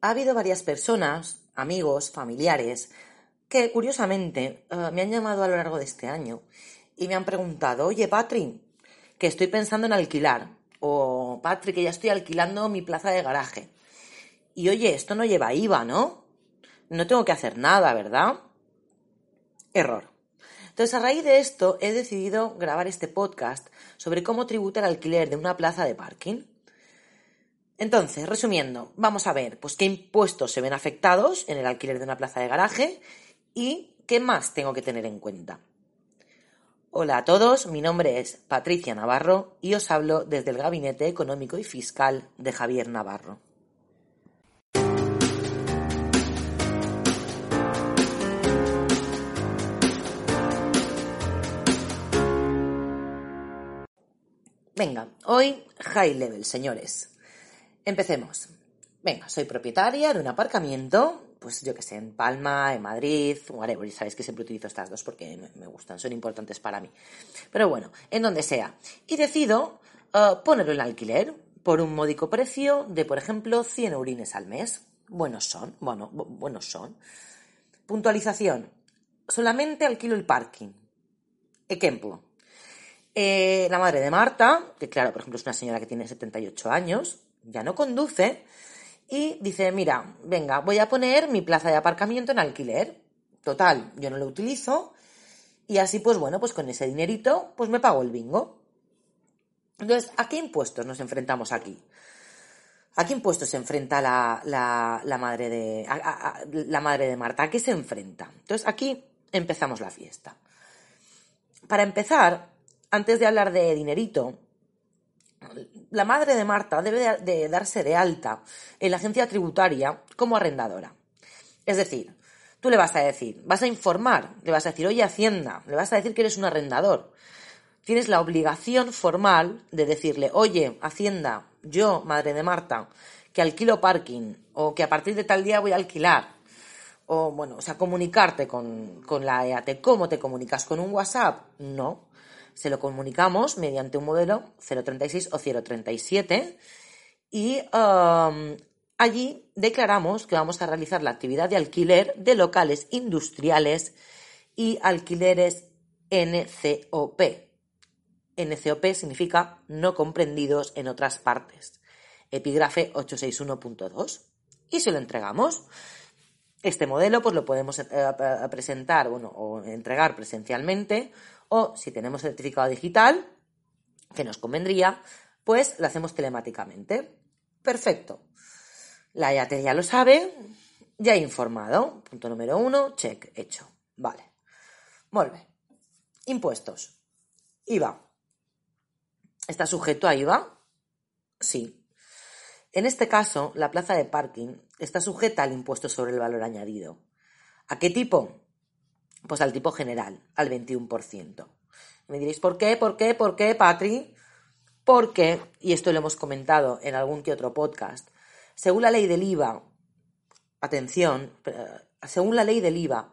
Ha habido varias personas, amigos, familiares, que curiosamente uh, me han llamado a lo largo de este año y me han preguntado, oye, Patri, que estoy pensando en alquilar, o Patri, que ya estoy alquilando mi plaza de garaje. Y oye, esto no lleva IVA, ¿no? No tengo que hacer nada, ¿verdad? Error. Entonces, a raíz de esto, he decidido grabar este podcast sobre cómo tributar el alquiler de una plaza de parking. Entonces, resumiendo, vamos a ver pues, qué impuestos se ven afectados en el alquiler de una plaza de garaje y qué más tengo que tener en cuenta. Hola a todos, mi nombre es Patricia Navarro y os hablo desde el Gabinete Económico y Fiscal de Javier Navarro. Venga, hoy high level, señores. Empecemos. Venga, soy propietaria de un aparcamiento, pues yo que sé, en Palma, en Madrid, whatever, y sabéis que siempre utilizo estas dos porque me gustan, son importantes para mí. Pero bueno, en donde sea. Y decido uh, ponerlo en alquiler por un módico precio de, por ejemplo, 100 urines al mes. Buenos son, bueno, buenos son. Puntualización. Solamente alquilo el parking. Ejemplo. Eh, la madre de Marta, que claro, por ejemplo, es una señora que tiene 78 años, ya no conduce y dice, mira, venga, voy a poner mi plaza de aparcamiento en alquiler. Total, yo no lo utilizo y así pues bueno, pues con ese dinerito pues me pago el bingo. Entonces, ¿a qué impuestos nos enfrentamos aquí? ¿A qué impuestos se enfrenta la, la, madre, de, la madre de Marta? ¿A qué se enfrenta? Entonces, aquí empezamos la fiesta. Para empezar, antes de hablar de dinerito, la madre de Marta debe de, darse de alta en la agencia tributaria como arrendadora. Es decir, tú le vas a decir, vas a informar, le vas a decir, oye Hacienda, le vas a decir que eres un arrendador. Tienes la obligación formal de decirle, oye Hacienda, yo, madre de Marta, que alquilo parking o que a partir de tal día voy a alquilar. O bueno, o sea, comunicarte con, con la EAT. ¿Cómo te comunicas? ¿Con un WhatsApp? No se lo comunicamos mediante un modelo 036 o 037 y um, allí declaramos que vamos a realizar la actividad de alquiler de locales industriales y alquileres NCOP. NCOP significa no comprendidos en otras partes. Epígrafe 861.2. Y se lo entregamos. Este modelo pues lo podemos eh, presentar bueno, o entregar presencialmente o si tenemos certificado digital, que nos convendría, pues lo hacemos telemáticamente. Perfecto. La IAT ya lo sabe, ya he informado. Punto número uno, check, hecho. Vale. Vuelve. Impuestos. IVA. ¿Está sujeto a IVA? Sí. En este caso, la plaza de parking está sujeta al impuesto sobre el valor añadido. ¿A qué tipo? Pues al tipo general, al 21%. Me diréis, ¿por qué? ¿Por qué? ¿Por qué, Patri? Porque, y esto lo hemos comentado en algún que otro podcast, según la ley del IVA, atención, eh, según la ley del IVA,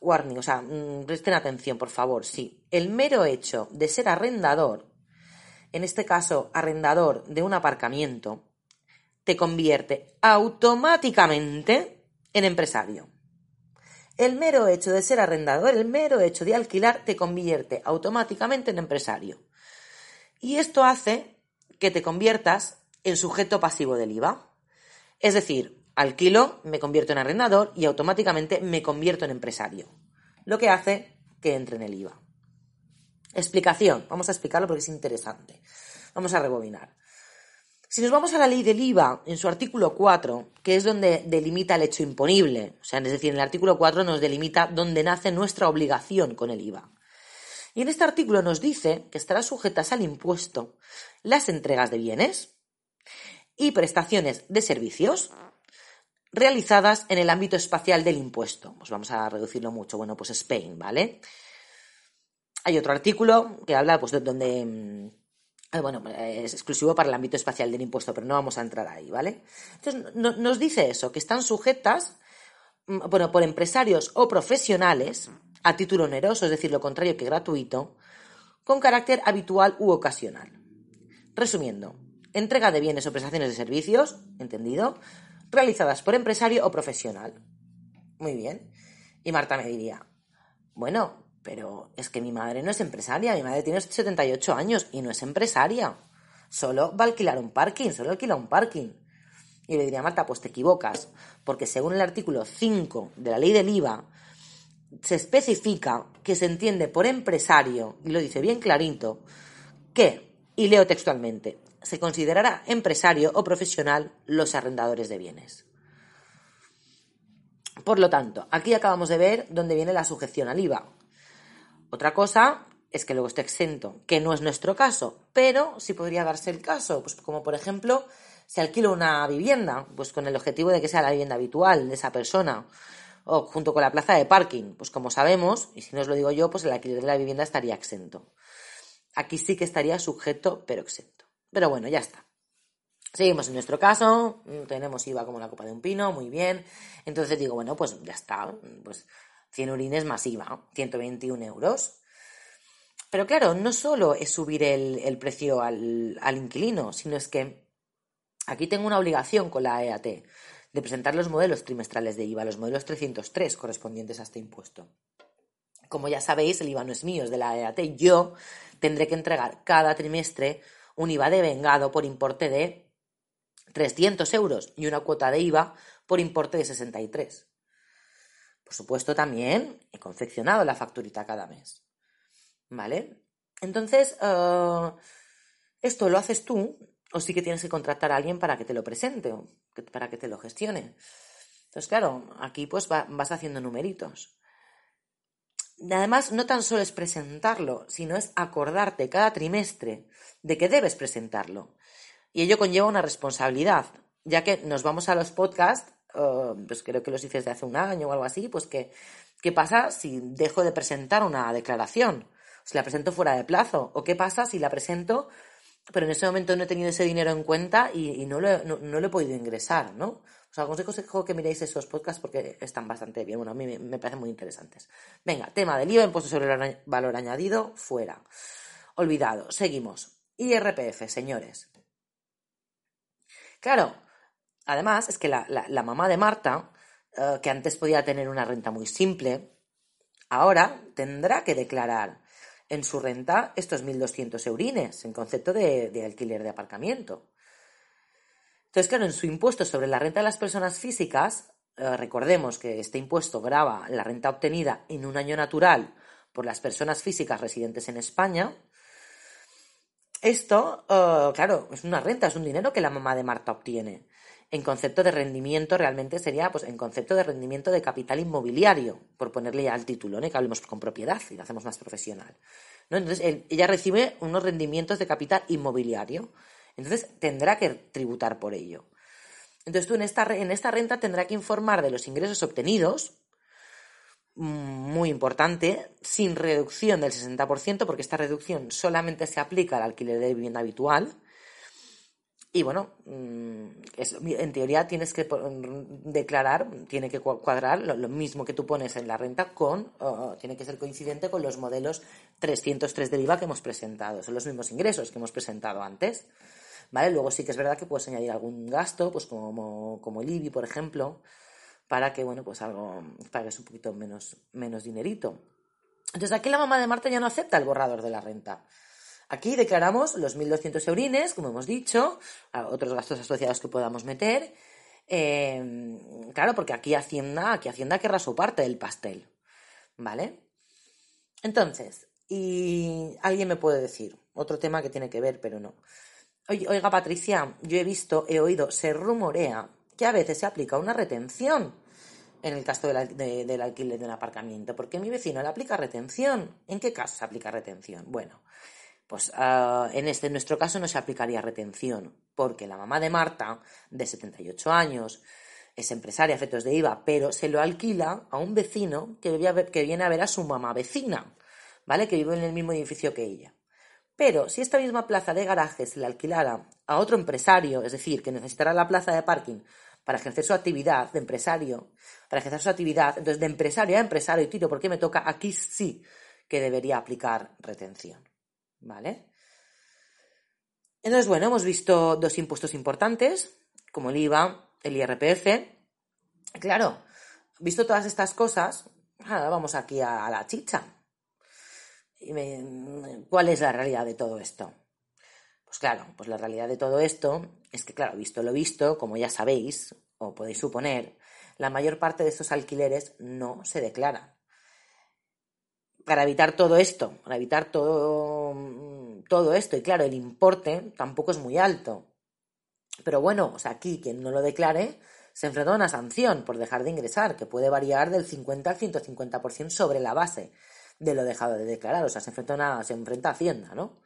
warning, o sea, mm, presten atención, por favor, sí, el mero hecho de ser arrendador, en este caso arrendador de un aparcamiento, te convierte automáticamente en empresario. El mero hecho de ser arrendador, el mero hecho de alquilar, te convierte automáticamente en empresario. Y esto hace que te conviertas en sujeto pasivo del IVA. Es decir, alquilo, me convierto en arrendador y automáticamente me convierto en empresario. Lo que hace que entre en el IVA. Explicación. Vamos a explicarlo porque es interesante. Vamos a rebobinar. Si nos vamos a la ley del IVA, en su artículo 4, que es donde delimita el hecho imponible, o sea, es decir, en el artículo 4 nos delimita dónde nace nuestra obligación con el IVA. Y en este artículo nos dice que estarán sujetas al impuesto las entregas de bienes, y prestaciones de servicios realizadas en el ámbito espacial del impuesto. Pues vamos a reducirlo mucho. Bueno, pues Spain, ¿vale? Hay otro artículo que habla, pues, de donde, mm, bueno, es exclusivo para el ámbito espacial del impuesto, pero no vamos a entrar ahí, ¿vale? Entonces, nos dice eso, que están sujetas, mm, bueno, por empresarios o profesionales, a título oneroso, es decir, lo contrario que gratuito, con carácter habitual u ocasional. Resumiendo, entrega de bienes o prestaciones de servicios, entendido, realizadas por empresario o profesional. Muy bien. Y Marta me diría, bueno, pero es que mi madre no es empresaria, mi madre tiene 78 años y no es empresaria. Solo va a alquilar un parking, solo alquila un parking. Y le diría, Marta, pues te equivocas, porque según el artículo 5 de la ley del IVA, se especifica que se entiende por empresario, y lo dice bien clarito, que, y leo textualmente, se considerará empresario o profesional los arrendadores de bienes. Por lo tanto, aquí acabamos de ver dónde viene la sujeción al IVA. Otra cosa es que luego esté exento, que no es nuestro caso, pero sí podría darse el caso, pues como por ejemplo, se alquila una vivienda, pues con el objetivo de que sea la vivienda habitual de esa persona, o junto con la plaza de parking, pues como sabemos, y si no os lo digo yo, pues el alquiler de la vivienda estaría exento. Aquí sí que estaría sujeto, pero exento. Pero bueno, ya está. Seguimos en nuestro caso, mm, tenemos IVA como la copa de un pino, muy bien. Entonces digo, bueno, pues ya está, pues 100 urines más IVA, 121 euros. Pero claro, no solo es subir el, precio al, al, inquilino, sino es que aquí tengo una obligación con la EAT de presentar los modelos trimestrales de IVA, los modelos 303 correspondientes a este impuesto. Como ya sabéis, el IVA no es mío, es de la EAT. Yo tendré que entregar cada trimestre un IVA de vengado por importe de 300 euros y una cuota de IVA por importe de 63. Por supuesto, también he confeccionado la facturita cada mes. ¿Vale? Entonces, eh, esto lo haces tú o sí que tienes que contratar a alguien para que te lo presente o para que te lo gestione. Entonces, claro, aquí pues vas haciendo numeritos. Además, no tan solo es presentarlo, sino es acordarte cada trimestre de que debes presentarlo. Y ello conlleva una responsabilidad, ya que nos vamos a los podcasts, eh, pues creo que los hice desde hace un año o algo así, pues que, ¿qué pasa si dejo de presentar una declaración? Si la presento fuera de plazo, o qué pasa si la presento, pero en ese momento no he tenido ese dinero en cuenta y, no, lo, no, lo he podido ingresar, ¿no? Os aconsejo que miréis esos podcasts porque están bastante bien. Bueno, a mí me, parecen muy interesantes. Venga, tema del IVA, impuesto sobre el valor añadido, fuera. Olvidado. Seguimos. IRPF, señores. Claro, además es que la, mamá de Marta, eh, que antes podía tener una renta muy simple, ahora tendrá que declarar en su renta estos 1.200 eurines en concepto de alquiler de aparcamiento. Entonces, claro, en su impuesto sobre la renta de las personas físicas, eh, recordemos que este impuesto grava la renta obtenida en un año natural por las personas físicas residentes en España. Esto, eh, claro, es una renta, es un dinero que la mamá de Marta obtiene. En concepto de rendimiento, realmente sería, pues, en concepto de rendimiento de capital inmobiliario, por ponerle ya título, ¿no? que hablemos con propiedad y lo hacemos más profesional. Entonces, ella recibe unos rendimientos de capital inmobiliario. Entonces tendrá que tributar por ello. Entonces tú en esta, en esta renta tendrá que informar de los ingresos obtenidos, mm, muy importante, sin reducción del 60%, porque esta reducción solamente se aplica al alquiler de vivienda habitual. Y bueno, mm, en teoría tienes que declarar, tiene que cuadrar lo, mismo que tú pones en la renta con, tiene que ser coincidente con los modelos 303 del IVA que hemos presentado. Son los mismos ingresos que hemos presentado antes. ¿vale? Luego sí que es verdad que puedes añadir algún gasto, pues como, como el IBI, por ejemplo, para que, bueno, pues algo, pagues un poquito menos, menos dinerito. Entonces aquí la mamá de Marta ya no acepta el borrador de la renta. Aquí declaramos los 1.200 eurines, como hemos dicho, otros gastos asociados que podamos meter. Eh, claro, porque aquí Hacienda, aquí Hacienda querrá su parte del pastel. ¿Vale? Entonces, y alguien me puede decir, otro tema que tiene que ver, pero no. Oiga, Patricia, yo he visto, he oído, se rumorea que a veces se aplica una retención en el caso del alquiler de un aparcamiento, porque mi vecino le aplica retención. ¿En qué caso se aplica retención? Bueno, Pues ah, en este, en nuestro caso no se aplicaría retención, porque la mamá de Marta, de 78 años, es empresaria efectos de IVA, pero se lo alquila a un vecino que, viene a ver a su mamá vecina, ¿vale? Que vive en el mismo edificio que ella. Pero si esta misma plaza de garaje se le alquilara a otro empresario, es decir, que necesitará la plaza de parking para ejercer su actividad de empresario, para ejercer su actividad, entonces de empresario a empresario, y tiro, ¿por qué me toca? Aquí sí que debería aplicar retención. ¿Vale? Entonces, bueno, hemos visto dos impuestos importantes, como el IVA, el IRPF. Claro, visto todas estas cosas, ahora vamos aquí a, la chicha. ¿Cuál es la realidad de todo esto? Pues claro, pues la realidad de todo esto es que, claro, visto lo visto, como ya sabéis, o podéis suponer, la mayor parte de estos alquileres no se declaran para evitar todo esto, para evitar todo, todo esto. Y claro, el importe tampoco es muy alto. Pero bueno, o sea, aquí quien no lo declare se enfrenta a una sanción por dejar de ingresar, que puede variar del 50 al 150% sobre la base de lo dejado de declarar. O sea, se enfrenta, una, se enfrenta a Hacienda, ¿no?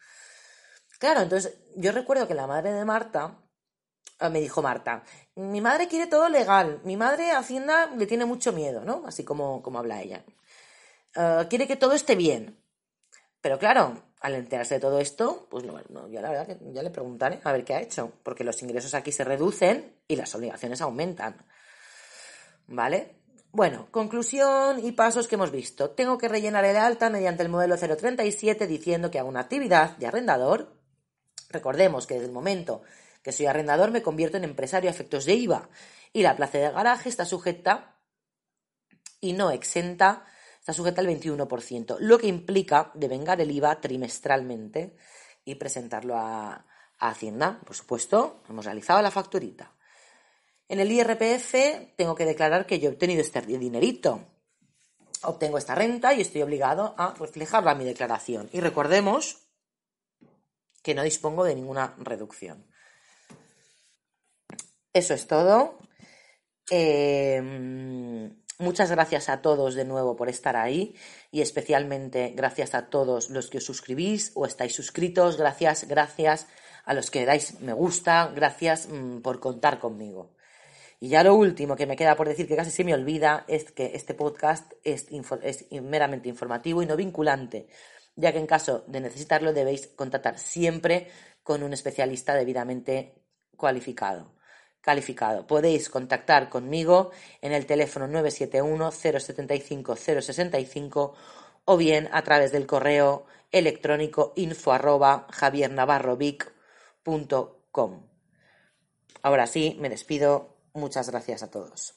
Claro, entonces yo recuerdo que la madre de Marta eh, me dijo Marta, mi madre quiere todo legal, mi madre Hacienda le tiene mucho miedo, ¿no? Así como, como habla ella. Eh, quiere que todo esté bien. Pero claro, al enterarse de todo esto, pues no, yo la verdad que ya le preguntaré a ver qué ha hecho, porque los ingresos aquí se reducen y las obligaciones aumentan. ¿Vale? Bueno, conclusión y pasos que hemos visto. Tengo que rellenar el alta mediante el modelo 037 diciendo que hago una actividad de arrendador. Recordemos que desde el momento que soy arrendador me convierto en empresario a efectos de IVA y la plaza de garaje está sujeta y no exenta está sujeta al 21%, lo que implica devengar el IVA trimestralmente y presentarlo a, Hacienda. Por supuesto, hemos realizado la facturita. En el IRPF tengo que declarar que yo he obtenido este dinerito. Obtengo esta renta y estoy obligado a reflejarla en mi declaración. Y recordemos que no dispongo de ninguna reducción. Eso es todo. Eh, Muchas gracias a todos de nuevo por estar ahí y especialmente gracias a todos los que os suscribís o estáis suscritos. Gracias, gracias a los que dais me gusta. Gracias mm, por contar conmigo. Y ya lo último que me queda por decir, que casi se me olvida, es que este podcast es, es meramente informativo y no vinculante, ya que en caso de necesitarlo debéis contactar siempre con un especialista debidamente cualificado calificado. Podéis contactar conmigo en el teléfono 971 075 065 o bien a través del correo electrónico info arroba. Ahora sí, me despido. Muchas gracias a todos.